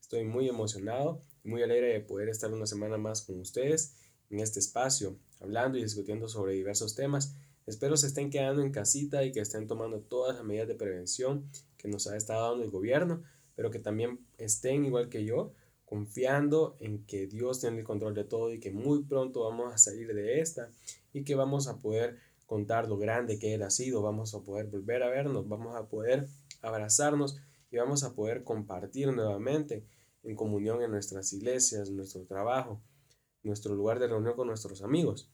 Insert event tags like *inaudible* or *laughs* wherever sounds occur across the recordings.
Estoy muy emocionado muy alegre de poder estar una semana más con ustedes en este espacio, hablando y discutiendo sobre diversos temas. Espero se estén quedando en casita y que estén tomando todas las medidas de prevención que nos ha estado dando el gobierno, pero que también estén igual que yo, confiando en que Dios tiene el control de todo y que muy pronto vamos a salir de esta y que vamos a poder contar lo grande que Él ha sido, vamos a poder volver a vernos, vamos a poder abrazarnos y vamos a poder compartir nuevamente en comunión en nuestras iglesias, nuestro trabajo, nuestro lugar de reunión con nuestros amigos.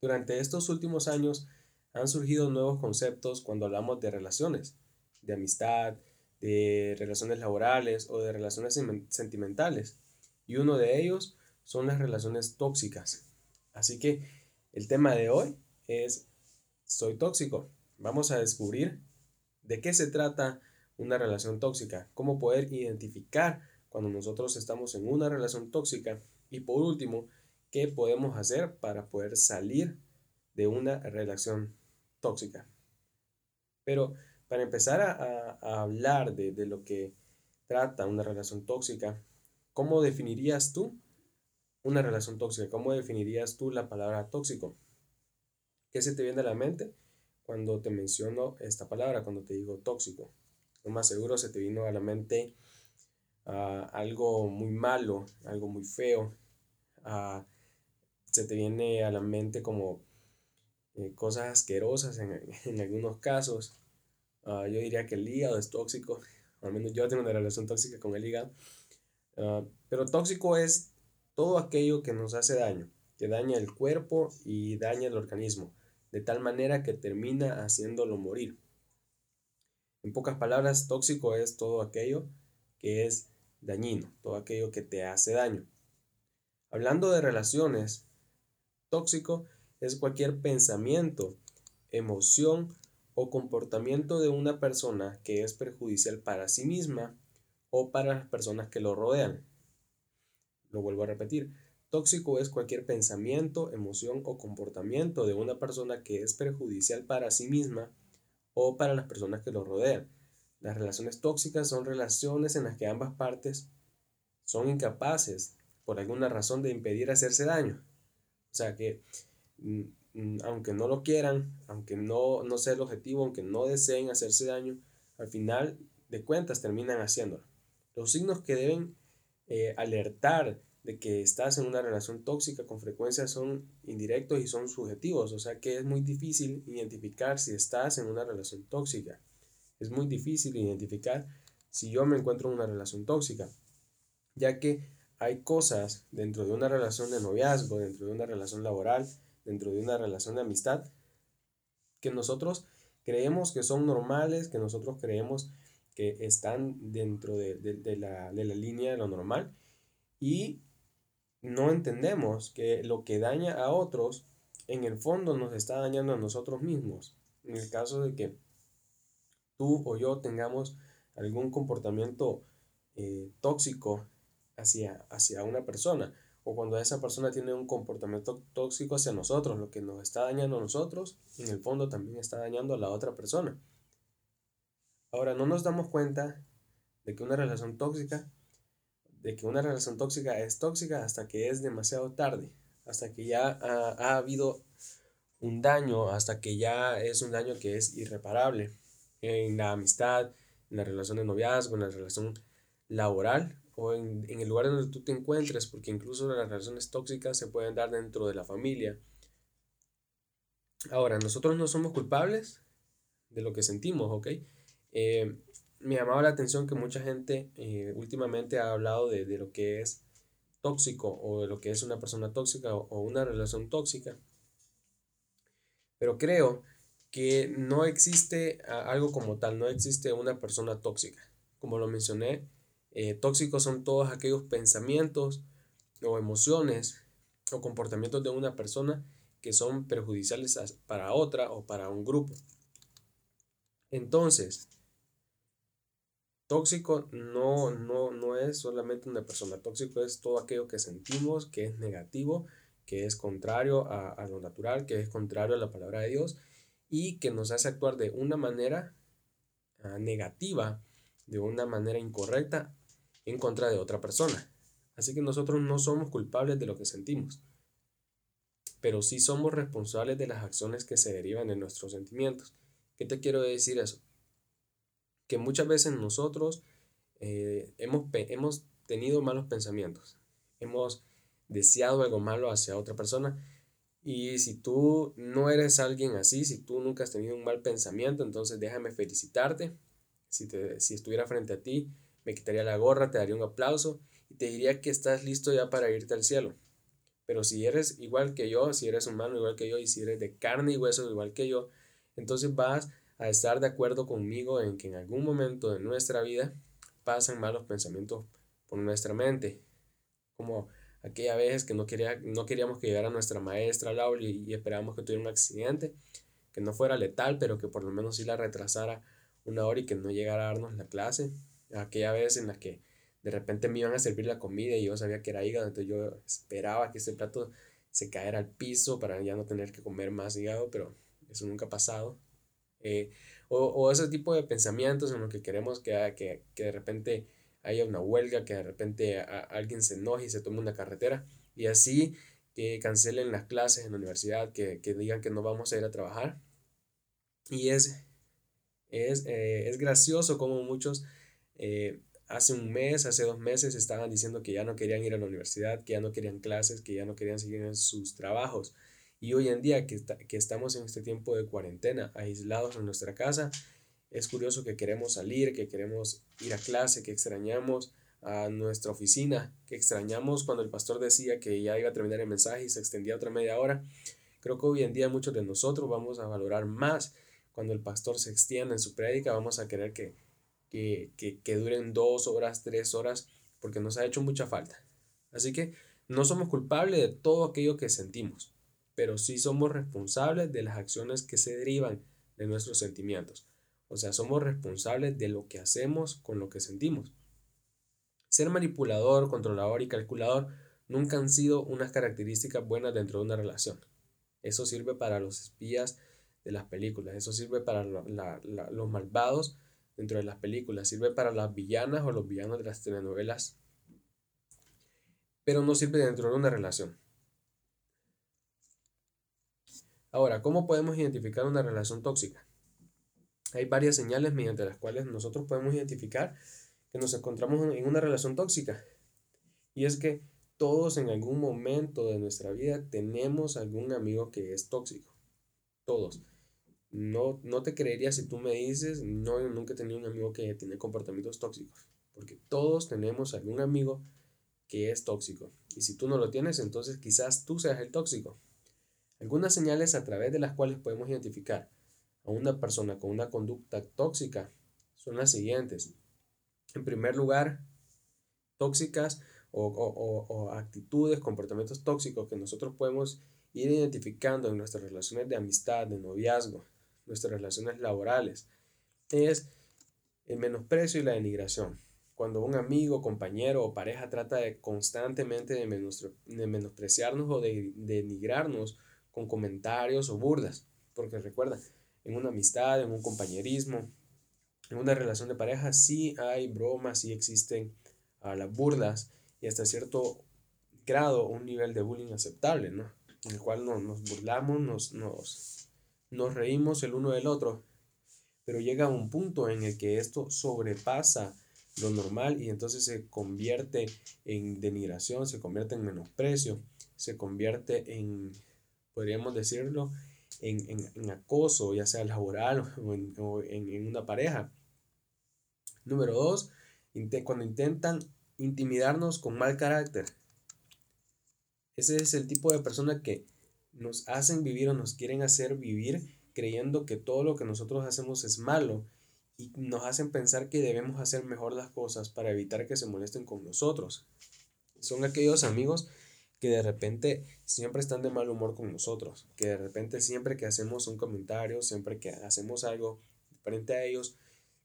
Durante estos últimos años han surgido nuevos conceptos cuando hablamos de relaciones, de amistad, de relaciones laborales o de relaciones sentimentales. Y uno de ellos son las relaciones tóxicas. Así que el tema de hoy es Soy tóxico. Vamos a descubrir de qué se trata una relación tóxica, cómo poder identificar cuando nosotros estamos en una relación tóxica y por último, qué podemos hacer para poder salir de una relación tóxica. Pero para empezar a, hablar de, de lo que trata una relación tóxica, ¿cómo definirías tú una relación tóxica? ¿Cómo definirías tú la palabra tóxico? ¿Qué se te viene a la mente cuando te menciono esta palabra, cuando te digo tóxico? Lo más seguro se te vino a la mente ah, algo muy malo, algo muy feo. Ah, se te viene a la mente como eh, cosas asquerosas en, *laughs* en algunos casos. Ah, yo diría que el hígado es tóxico. *laughs* Al menos yo tengo una relación tóxica con el hígado. pero tóxico es todo aquello que nos hace daño, que daña el cuerpo y daña el organismo, de tal manera que termina haciéndolo morir. En pocas palabras, tóxico es todo aquello que es dañino, todo aquello que te hace daño. Hablando de relaciones, tóxico es cualquier pensamiento, emoción o comportamiento de una persona que es perjudicial para sí misma o para las personas que lo rodean. Lo vuelvo a repetir. Tóxico es cualquier pensamiento, emoción o comportamiento de una persona que es perjudicial para sí misma o para las personas que lo rodean. Las relaciones tóxicas son relaciones en las que ambas partes son incapaces por alguna razón de impedir hacerse daño. O sea que mm, mm, aunque no lo quieran, aunque no, no sea el objetivo, aunque no deseen hacerse daño, al final de cuentas terminan haciéndolo. Los signos que deben eh, alertar de que estás en una relación tóxica con frecuencia son indirectos y son subjetivos, o sea que es muy difícil identificar si estás en una relación tóxica. Es muy difícil identificar si yo me encuentro en una relación tóxica, ya que hay cosas dentro de una relación de noviazgo, dentro de una relación laboral, dentro de una relación de amistad, que nosotros creemos que son normales, que nosotros creemos que están dentro de, de, la, de la línea de lo normal y no entendemos que lo que daña a otros, en el fondo nos está dañando a nosotros mismos. En el caso de que tú o yo tengamos algún comportamiento eh, tóxico hacia, hacia una persona, o cuando esa persona tiene un comportamiento tóxico hacia nosotros, lo que nos está dañando a nosotros, en el fondo también está dañando a la otra persona. Ahora, no nos damos cuenta de que una relación tóxica de que una relación tóxica es tóxica hasta que es demasiado tarde, hasta que ya ha, habido un daño, hasta que ya es un daño que es irreparable en la amistad, en la relación de noviazgo, en la relación laboral o en, en, el lugar donde tú te encuentres, porque incluso las relaciones tóxicas se pueden dar dentro de la familia. Ahora, nosotros no somos culpables de lo que sentimos, ¿ok? Eh, me llamaba la atención que mucha gente eh, últimamente ha hablado de, lo que es tóxico o de lo que es una persona tóxica o, una relación tóxica. Pero creo que no existe algo como tal, no existe una persona tóxica. Como lo mencioné, eh, tóxicos son todos aquellos pensamientos o emociones o comportamientos de una persona que son perjudiciales para otra o para un grupo. Entonces, Tóxico no, no, no es solamente una persona, tóxico es todo aquello que sentimos, que es negativo, que es contrario a, lo natural, que es contrario a la palabra de Dios y que nos hace actuar de una manera ah, negativa de una manera incorrecta en contra de otra persona. Así que nosotros no somos culpables de lo que sentimos, pero sí somos responsables de las acciones que se derivan de nuestros sentimientos. ¿Qué te quiero decir eso? Que muchas veces nosotros eh, hemos, hemos tenido malos pensamientos, hemos deseado algo malo hacia otra persona y si tú no eres alguien así, si tú nunca has tenido un mal pensamiento, entonces déjame felicitarte. Si, te, si estuviera frente a ti, me quitaría la gorra, te daría un aplauso y te diría que estás listo ya para irte al cielo. Pero si eres igual que yo, si eres humano igual que yo y si eres de carne y hueso igual que yo, entonces vas a estar de acuerdo conmigo en que en algún momento de nuestra vida pasan malos pensamientos por nuestra mente. Como aquella vez que no, quería, no queríamos que llegara nuestra maestra Laura y, esperábamos que tuviera un accidente, que no fuera letal, pero que por lo menos sí la retrasara una hora y que no llegara a darnos la clase. Aquella vez en la que de repente me iban a servir la comida y yo sabía que era hígado, entonces yo esperaba que ese plato se caera al piso para ya no tener que comer más hígado, pero eso nunca ha pasado. Eh, o, o, ese tipo de pensamientos en los que queremos que, que, que de repente haya una huelga, que de repente alguien se enoje y se tome una carretera y así que cancelen las clases en la universidad, que, que digan que no vamos a ir a trabajar. Y es, es, eh, es gracioso como muchos eh, hace un mes, hace dos meses estaban diciendo que ya no querían ir a la universidad, que ya no querían clases, que ya no querían seguir en sus trabajos. Y hoy en día que, que estamos en este tiempo de cuarentena, aislados en nuestra casa, es curioso que queremos salir, que queremos ir a clase, que extrañamos a nuestra oficina, que extrañamos cuando el pastor decía que ya iba a terminar el mensaje y se extendía otra media hora. Creo que hoy en día muchos de nosotros vamos a valorar más cuando el pastor se extienda en su prédica, vamos a querer que, que, que, que duren dos horas, tres horas, porque nos ha hecho mucha falta. Así que no somos culpables de todo aquello que sentimos, pero sí somos responsables de las acciones que se derivan de nuestros sentimientos. O sea, somos responsables de lo que hacemos con lo que sentimos. Ser manipulador, controlador y calculador nunca han sido unas características buenas dentro de una relación. Eso sirve para los espías de las películas, eso sirve para los malvados dentro de las películas, sirve para las villanas o los villanos de las telenovelas, pero no sirve dentro de una relación. Ahora, ¿cómo podemos identificar una relación tóxica? Hay varias señales mediante las cuales nosotros podemos identificar que nos encontramos en una relación tóxica. Y es que todos en algún momento de nuestra vida tenemos algún amigo que es tóxico. Todos. No, no te creería si tú me dices, no, nunca he tenido un amigo que tiene comportamientos tóxicos. Porque todos tenemos algún amigo que es tóxico. Y si tú no lo tienes, entonces quizás tú seas el tóxico. Algunas señales a través de las cuales podemos identificar a una persona con una conducta tóxica son las siguientes. En primer lugar, tóxicas o, actitudes, comportamientos tóxicos que nosotros podemos ir identificando en nuestras relaciones de amistad, de noviazgo, nuestras relaciones laborales, es el menosprecio y la denigración. Cuando un amigo, compañero o pareja trata de constantemente de, menospreciarnos o de denigrarnos con comentarios o burdas. Porque recuerda, en una amistad, en un compañerismo, en una relación de pareja, sí hay bromas, sí existen uh, las burlas y hasta cierto grado un nivel de bullying aceptable, ¿no? En el cual no, nos burlamos, nos, nos, nos reímos el uno del otro, pero llega un punto en el que esto sobrepasa lo normal y entonces se convierte en denigración, se convierte en menosprecio, se convierte en, podríamos decirlo, en, acoso, ya sea laboral *laughs* o en, una pareja. Número dos, cuando intentan intimidarnos con mal carácter. Ese es el tipo de persona que nos hacen vivir o nos quieren hacer vivir creyendo que todo lo que nosotros hacemos es malo y nos hacen pensar que debemos hacer mejor las cosas para evitar que se molesten con nosotros. Son aquellos amigos que de repente siempre están de mal humor con nosotros, que de repente siempre que hacemos un comentario, siempre que hacemos algo frente a ellos,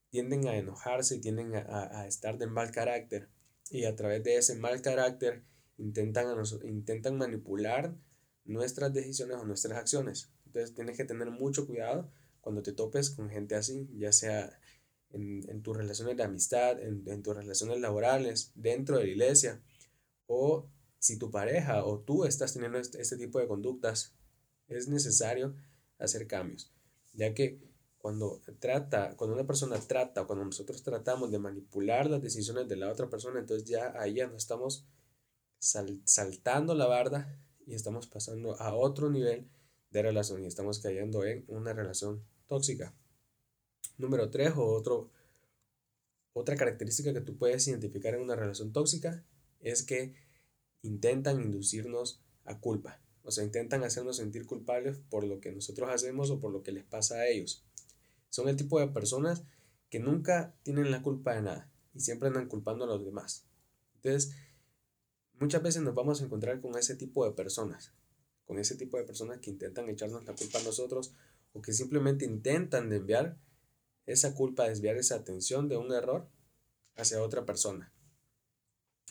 tienden a enojarse y tienden a, estar de mal carácter. Y a través de ese mal carácter intentan, a intentan manipular nuestras decisiones o nuestras acciones. Entonces tienes que tener mucho cuidado cuando te topes con gente así, ya sea en, tus relaciones de amistad, en, en tus relaciones laborales, dentro de la iglesia, o si tu pareja o tú estás teniendo este, este, tipo de conductas, es necesario hacer cambios, ya que cuando trata, cuando una persona trata, cuando nosotros tratamos de manipular las decisiones de la otra persona, entonces ya ahí ya no estamos saltando la barda y estamos pasando a otro nivel de relación y estamos cayendo en una relación tóxica. Número tres o otro, otra característica que tú puedes identificar en una relación tóxica es que intentan inducirnos a culpa. O sea, intentan hacernos sentir culpables por lo que nosotros hacemos o por lo que les pasa a ellos. Son el tipo de personas que nunca tienen la culpa de nada y siempre andan culpando a los demás. Entonces, muchas veces nos vamos a encontrar con ese tipo de personas, con ese tipo de personas que intentan echarnos la culpa a nosotros o que simplemente intentan desviar esa culpa, desviar esa atención de un error hacia otra persona.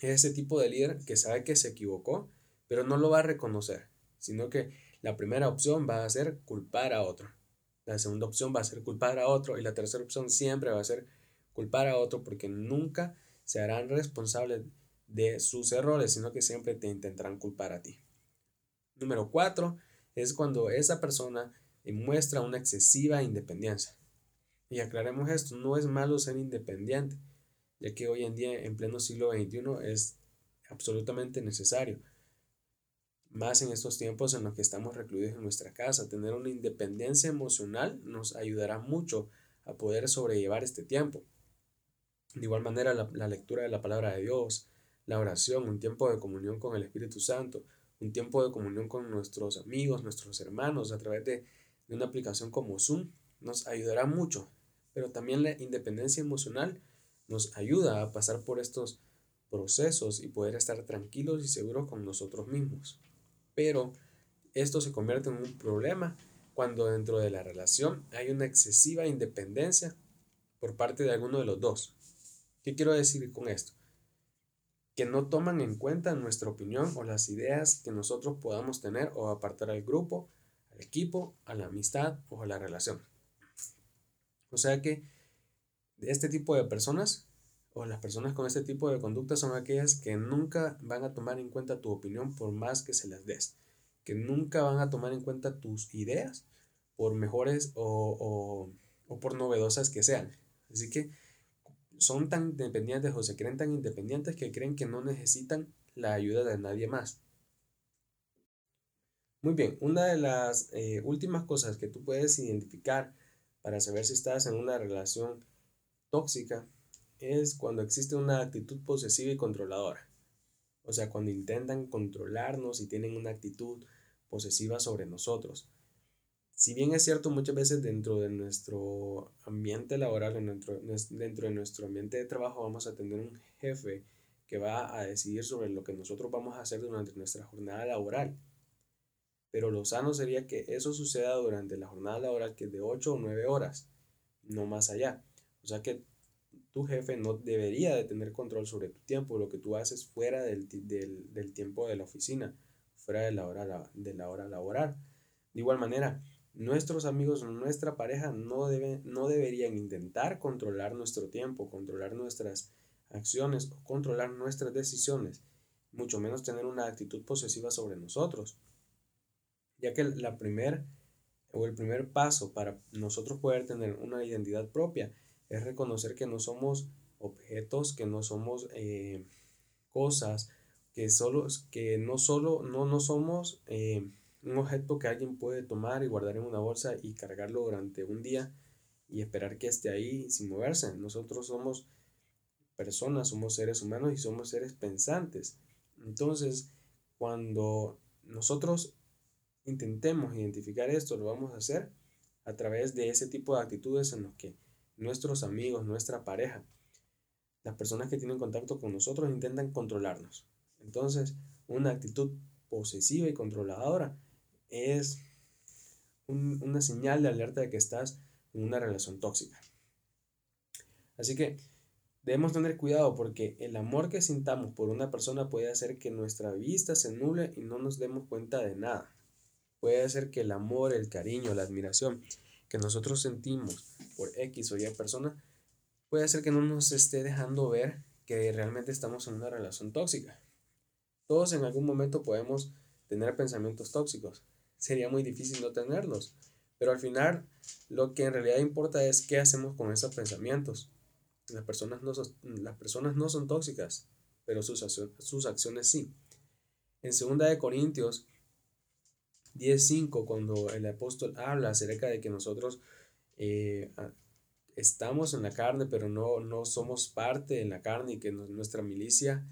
Es ese tipo de líder que sabe que se equivocó, pero no lo va a reconocer, sino que la primera opción va a ser culpar a otro. La segunda opción va a ser culpar a otro y la tercera opción siempre va a ser culpar a otro porque nunca se harán responsables de sus errores, sino que siempre te intentarán culpar a ti. Número cuatro es cuando esa persona muestra una excesiva independencia. Y aclaremos esto, no es malo ser independiente, ya que hoy en día, en pleno siglo XXI, es absolutamente necesario. Más en estos tiempos en los que estamos recluidos en nuestra casa, tener una independencia emocional nos ayudará mucho a poder sobrellevar este tiempo. De igual manera, la, lectura de la palabra de Dios, la oración, un tiempo de comunión con el Espíritu Santo, un tiempo de comunión con nuestros amigos, nuestros hermanos, a través de una aplicación como Zoom, nos ayudará mucho. Pero también la independencia emocional nos ayuda a pasar por estos procesos y poder estar tranquilos y seguros con nosotros mismos. Pero esto se convierte en un problema cuando dentro de la relación hay una excesiva independencia por parte de alguno de los dos. ¿Qué quiero decir con esto? Que no toman en cuenta nuestra opinión o las ideas que nosotros podamos tener o apartar al grupo, al equipo, a la amistad o a la relación. O sea que este tipo de personas o las personas con este tipo de conducta son aquellas que nunca van a tomar en cuenta tu opinión por más que se las des, que nunca van a tomar en cuenta tus ideas por mejores o, por novedosas que sean. Así que son tan independientes o se creen tan independientes que creen que no necesitan la ayuda de nadie más. Muy bien, una de las eh, últimas cosas que tú puedes identificar para saber si estás en una relación tóxica es cuando existe una actitud posesiva y controladora. O sea, cuando intentan controlarnos y tienen una actitud posesiva sobre nosotros. Si bien es cierto, muchas veces dentro de nuestro ambiente laboral, dentro, de nuestro ambiente de trabajo, vamos a tener un jefe que va a decidir sobre lo que nosotros vamos a hacer durante nuestra jornada laboral. Pero lo sano sería que eso suceda durante la jornada laboral, que es de 8 o 9 horas, no más allá. O sea que tu jefe no debería de tener control sobre tu tiempo, lo que tú haces fuera del, tiempo de la oficina, fuera de la, hora, de la hora laboral. De igual manera, nuestros amigos, nuestra pareja no, debe, no deberían intentar controlar nuestro tiempo, controlar nuestras acciones o controlar nuestras decisiones, mucho menos tener una actitud posesiva sobre nosotros, ya que la primer, o el primer paso para nosotros poder tener una identidad propia es reconocer que no somos objetos, que no somos eh, cosas, que, solo, que no solo no, no somos eh, un objeto que alguien puede tomar y guardar en una bolsa y cargarlo durante un día y esperar que esté ahí sin moverse. Nosotros somos personas, somos seres humanos y somos seres pensantes. Entonces, cuando nosotros intentemos identificar esto, lo vamos a hacer a través de ese tipo de actitudes en los que nuestros amigos, nuestra pareja, las personas que tienen contacto con nosotros intentan controlarnos. Entonces, una actitud posesiva y controladora es una señal de alerta de que estás en una relación tóxica. Así que debemos tener cuidado porque el amor que sintamos por una persona puede hacer que nuestra vista se nuble y no nos demos cuenta de nada. Puede hacer que el amor, el cariño, la admiración que nosotros sentimos por X o Y persona puede ser que no nos esté dejando ver que realmente estamos en una relación tóxica. Todos en algún momento podemos tener pensamientos tóxicos. Sería muy difícil no tenerlos. Pero al final lo que en realidad importa es qué hacemos con esos pensamientos. Las personas no, las personas no son tóxicas, pero sus, sus acciones sí. En 2 de Corintios 10.5, cuando el apóstol habla acerca de que nosotros eh, estamos en la carne, pero no, no somos parte de la carne y que nuestra milicia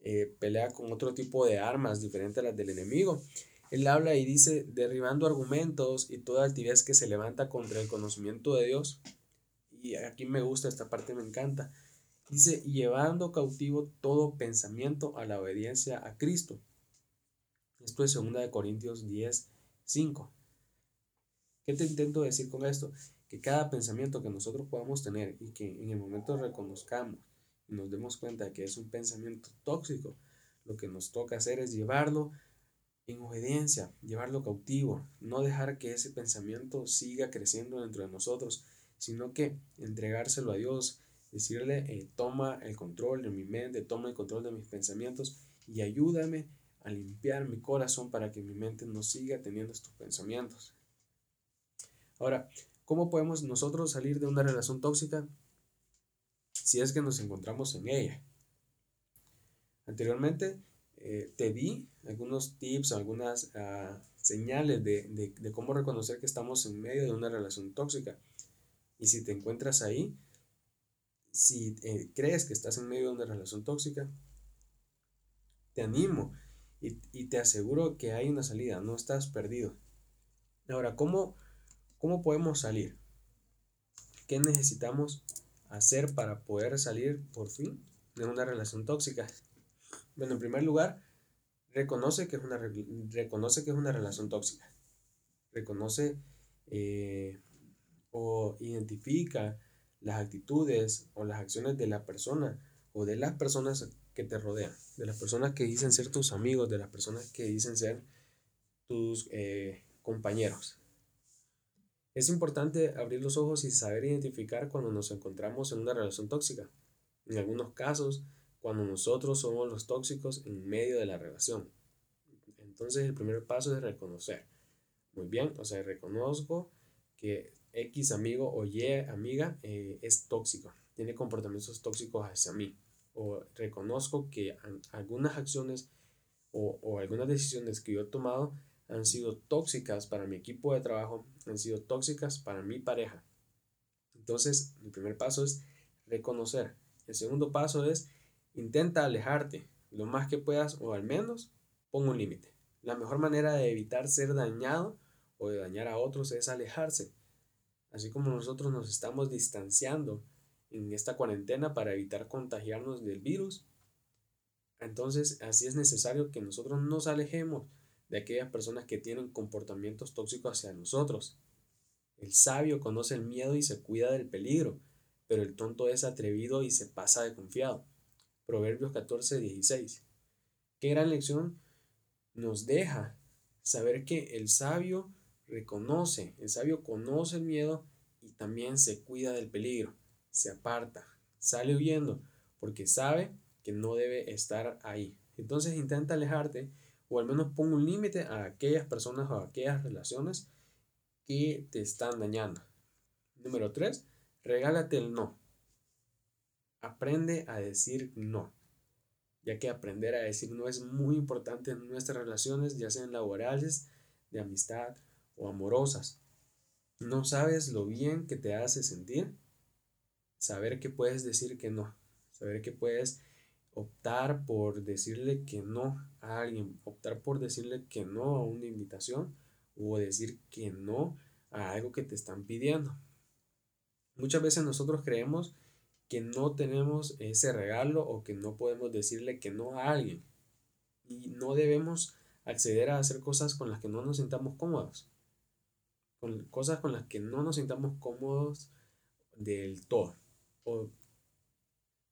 eh, pelea con otro tipo de armas diferentes a las del enemigo. Él habla y dice, derribando argumentos y toda altivez que se levanta contra el conocimiento de Dios. Y aquí me gusta, esta parte me encanta. Dice, llevando cautivo todo pensamiento a la obediencia a Cristo. Esto es 2 Corintios 10, 5. ¿Qué te intento decir con esto? Que cada pensamiento que nosotros podamos tener y que en el momento reconozcamos y nos demos cuenta que es un pensamiento tóxico, lo que nos toca hacer es llevarlo en obediencia, llevarlo cautivo, no dejar que ese pensamiento siga creciendo dentro de nosotros, sino que entregárselo a Dios, decirle, eh, toma el control de mi mente, toma el control de mis pensamientos y ayúdame a limpiar mi corazón para que mi mente no siga teniendo estos pensamientos. Ahora, ¿cómo podemos nosotros salir de una relación tóxica? si es que nos encontramos en ella. Anteriormente eh, te di algunos tips, algunas ah, señales de, cómo reconocer que estamos en medio de una relación tóxica. Y si te encuentras ahí, si eh, crees que estás en medio de una relación tóxica, te animo y, y, te aseguro que hay una salida, no estás perdido. Ahora, ¿cómo, cómo podemos salir? ¿Qué necesitamos hacer para poder salir por fin de una relación tóxica? Bueno, en primer lugar, reconoce que es una, reconoce que es una relación tóxica. Reconoce eh, o identifica las actitudes o las acciones de la persona o de las personas que te rodean, de las personas que dicen ser tus amigos, de las personas que dicen ser tus eh, compañeros. Es importante abrir los ojos y saber identificar cuando nos encontramos en una relación tóxica. En algunos casos, cuando nosotros somos los tóxicos en medio de la relación. Entonces el primer paso es reconocer. Muy bien, o sea, reconozco que X amigo o Y amiga eh, es tóxico, tiene comportamientos tóxicos hacia mí. O reconozco que algunas acciones o, o algunas decisiones que yo he tomado han sido tóxicas para mi equipo de trabajo, han sido tóxicas para mi pareja. Entonces, el primer paso es reconocer. El segundo paso es intenta alejarte lo más que puedas o al menos pon un límite. La mejor manera de evitar ser dañado o de dañar a otros es alejarse. Así como nosotros nos estamos distanciando en esta cuarentena para evitar contagiarnos del virus, entonces así es necesario que nosotros nos alejemos de aquellas personas que tienen comportamientos tóxicos hacia nosotros. El sabio conoce el miedo y se cuida del peligro, pero el tonto es atrevido y se pasa de confiado. Proverbios 14, 16. Qué gran lección nos deja saber que el sabio reconoce, el sabio conoce el miedo y también se cuida del peligro, se aparta, sale huyendo, porque sabe que no debe estar ahí. Entonces intenta alejarte o al menos pon un límite a aquellas personas o a aquellas relaciones que te están dañando. Número 3, regálate el no. Aprende a decir no, ya que aprender a decir no es muy importante en nuestras relaciones, ya sean laborales, de amistad o amorosas. ¿No sabes lo bien que te hace sentir? Saber que puedes decir que no, saber que puedes optar por decirle que no a alguien, optar por decirle que no a una invitación o decir que no a algo que te están pidiendo. Muchas veces nosotros creemos que no tenemos ese regalo o que no podemos decirle que no a alguien y no debemos acceder a hacer cosas con las que no nos sintamos cómodos, cosas con las que no nos sintamos cómodos del todo. O,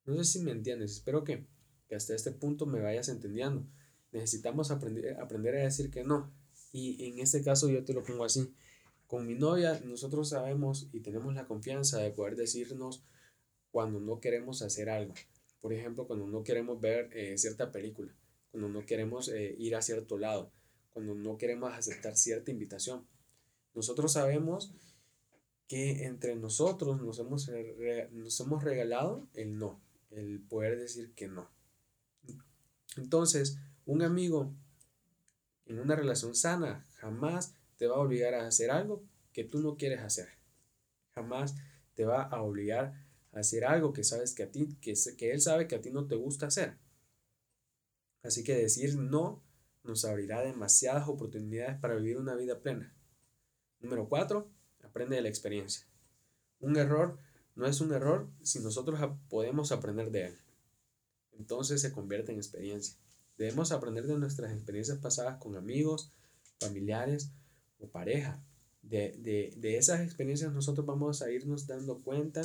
no sé si me entiendes, espero que hasta este punto me vayas entendiendo. Necesitamos aprender, aprender a decir que no. Y en este caso yo te lo pongo así. Con mi novia nosotros sabemos y tenemos la confianza de poder decirnos cuando no queremos hacer algo. Por ejemplo, cuando no queremos ver eh, cierta película, cuando no queremos eh, ir a cierto lado, cuando no queremos aceptar cierta invitación. Nosotros sabemos que entre nosotros nos hemos, nos hemos regalado el no, el poder decir que no. Entonces, un amigo en una relación sana jamás te va a obligar a hacer algo que tú no quieres hacer. Jamás te va a obligar a hacer algo que sabes que a ti, que, que él sabe que a ti no te gusta hacer. Así que decir no nos abrirá demasiadas oportunidades para vivir una vida plena. Número cuatro, aprende de la experiencia. Un error no es un error si nosotros podemos aprender de él. Entonces se convierte en experiencia. Debemos aprender de nuestras experiencias pasadas con amigos, familiares o pareja. De, de, esas experiencias nosotros vamos a irnos dando cuenta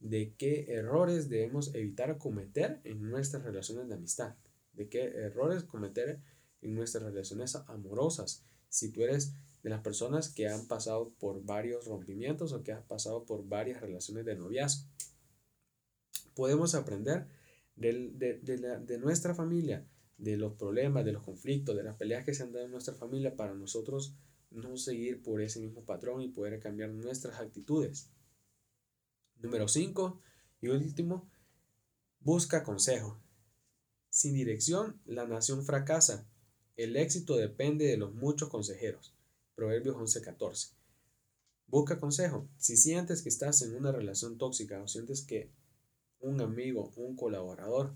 de qué errores debemos evitar cometer en nuestras relaciones de amistad, de qué errores cometer en nuestras relaciones amorosas. Si tú eres de las personas que han pasado por varios rompimientos o que has pasado por varias relaciones de noviazgo, podemos aprender de, de nuestra familia, de los problemas, de los conflictos, de las peleas que se han dado en nuestra familia para nosotros no seguir por ese mismo patrón y poder cambiar nuestras actitudes. Número 5 y último, busca consejo. Sin dirección, la nación fracasa. El éxito depende de los muchos consejeros. Proverbios 11:14. Busca consejo. Si sientes que estás en una relación tóxica o sientes que un amigo, un colaborador,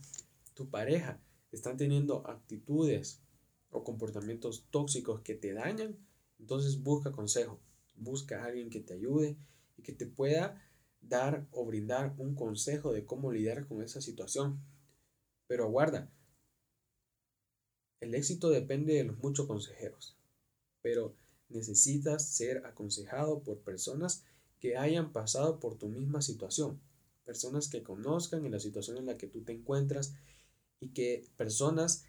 tu pareja están teniendo actitudes o comportamientos tóxicos que te dañan, entonces busca consejo, busca a alguien que te ayude y que te pueda dar o brindar un consejo de cómo lidiar con esa situación. Pero aguarda, el éxito depende de los muchos consejeros, pero necesitas ser aconsejado por personas que hayan pasado por tu misma situación, personas que conozcan en la situación en la que tú te encuentras y que personas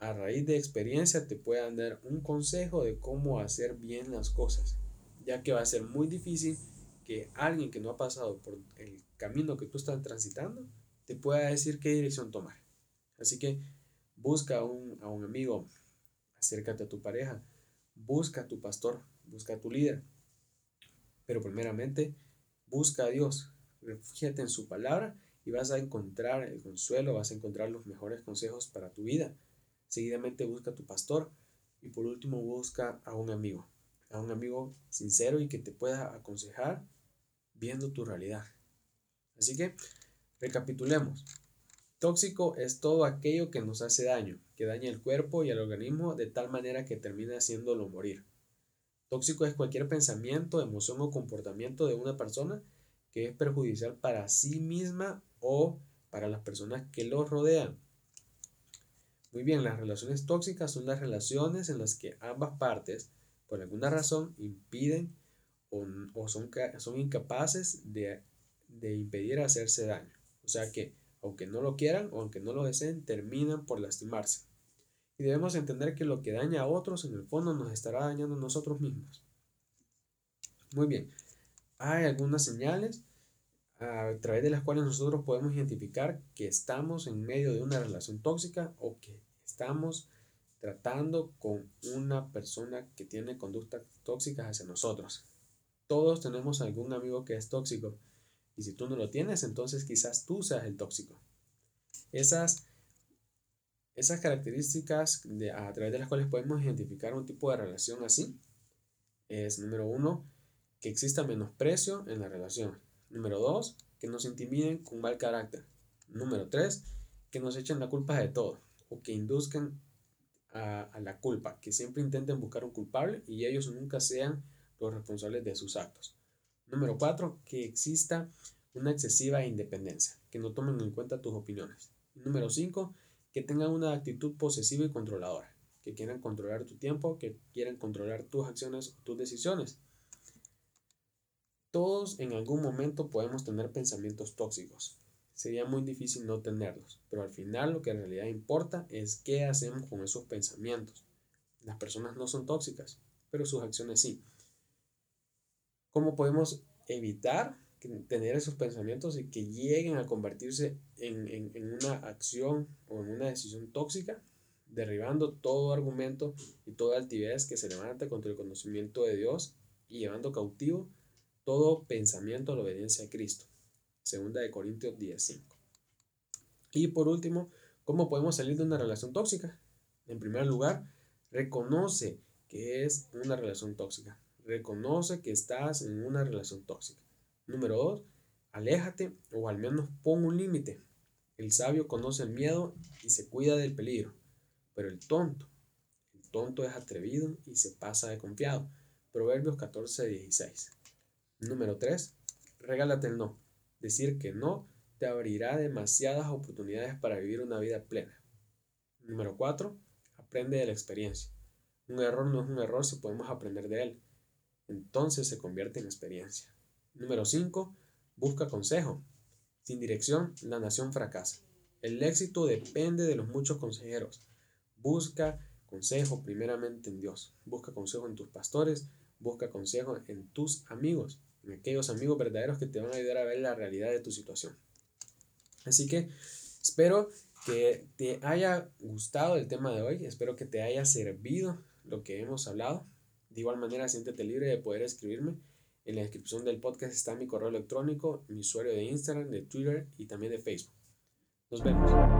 a raíz de experiencia te puedan dar un consejo de cómo hacer bien las cosas, ya que va a ser muy difícil que alguien que no ha pasado por el camino que tú estás transitando te pueda decir qué dirección tomar. Así que busca a un, a un amigo, acércate a tu pareja, busca a tu pastor, busca a tu líder, pero primeramente busca a Dios, refúgiate en su palabra y vas a encontrar el consuelo, vas a encontrar los mejores consejos para tu vida. Seguidamente busca a tu pastor y por último busca a un amigo, a un amigo sincero y que te pueda aconsejar viendo tu realidad. Así que recapitulemos. Tóxico es todo aquello que nos hace daño, que daña el cuerpo y el organismo de tal manera que termina haciéndolo morir. Tóxico es cualquier pensamiento, emoción o comportamiento de una persona que es perjudicial para sí misma o para las personas que lo rodean. Muy bien, las relaciones tóxicas son las relaciones en las que ambas partes, por alguna razón, impiden o, son, son, incapaces de, de impedir hacerse daño. O sea que, aunque no lo quieran o aunque no lo deseen, terminan por lastimarse. Y debemos entender que lo que daña a otros en el fondo nos estará dañando a nosotros mismos. Muy bien, hay algunas señales a través de las cuales nosotros podemos identificar que estamos en medio de una relación tóxica o que estamos tratando con una persona que tiene conductas tóxicas hacia nosotros. Todos tenemos algún amigo que es tóxico y si tú no lo tienes, entonces quizás tú seas el tóxico. Esas, esas características de, a través de las cuales podemos identificar un tipo de relación así es, número uno, que exista menosprecio en la relación. Número dos, que nos intimiden con mal carácter. Número tres, que nos echen la culpa de todo o que induzcan a, la culpa, que siempre intenten buscar un culpable y ellos nunca sean los responsables de sus actos. Número cuatro, que exista una excesiva independencia, que no tomen en cuenta tus opiniones. Número cinco, que tengan una actitud posesiva y controladora, que quieran controlar tu tiempo, que quieran controlar tus acciones o tus decisiones. Todos en algún momento podemos tener pensamientos tóxicos. Sería muy difícil no tenerlos, pero al final lo que en realidad importa es qué hacemos con esos pensamientos. Las personas no son tóxicas, pero sus acciones sí. ¿Cómo podemos evitar tener esos pensamientos y que lleguen a convertirse en, en, en, una acción o en una decisión tóxica, derribando todo argumento y toda altivez que se levanta contra el conocimiento de Dios y llevando cautivo todo pensamiento a la obediencia a Cristo. Segunda de Corintios 10:5. Y por último, ¿cómo podemos salir de una relación tóxica? En primer lugar, reconoce que es una relación tóxica. Reconoce que estás en una relación tóxica. Número dos, aléjate o al menos pon un límite. El sabio conoce el miedo y se cuida del peligro, pero el tonto, el tonto es atrevido y se pasa de confiado. Proverbios 14, 16. Número 3. Regálate el no. Decir que no te abrirá demasiadas oportunidades para vivir una vida plena. Número 4. Aprende de la experiencia. Un error no es un error si podemos aprender de él. Entonces se convierte en experiencia. Número 5. Busca consejo. Sin dirección, la nación fracasa. El éxito depende de los muchos consejeros. Busca consejo primeramente en Dios. Busca consejo en tus pastores. Busca consejo en tus amigos. En aquellos amigos verdaderos que te van a ayudar a ver la realidad de tu situación. Así que espero que te haya gustado el tema de hoy. Espero que te haya servido lo que hemos hablado. De igual manera, siéntete libre de poder escribirme en la descripción del podcast está mi correo electrónico, mi usuario de Instagram, de Twitter y también de Facebook. Nos vemos.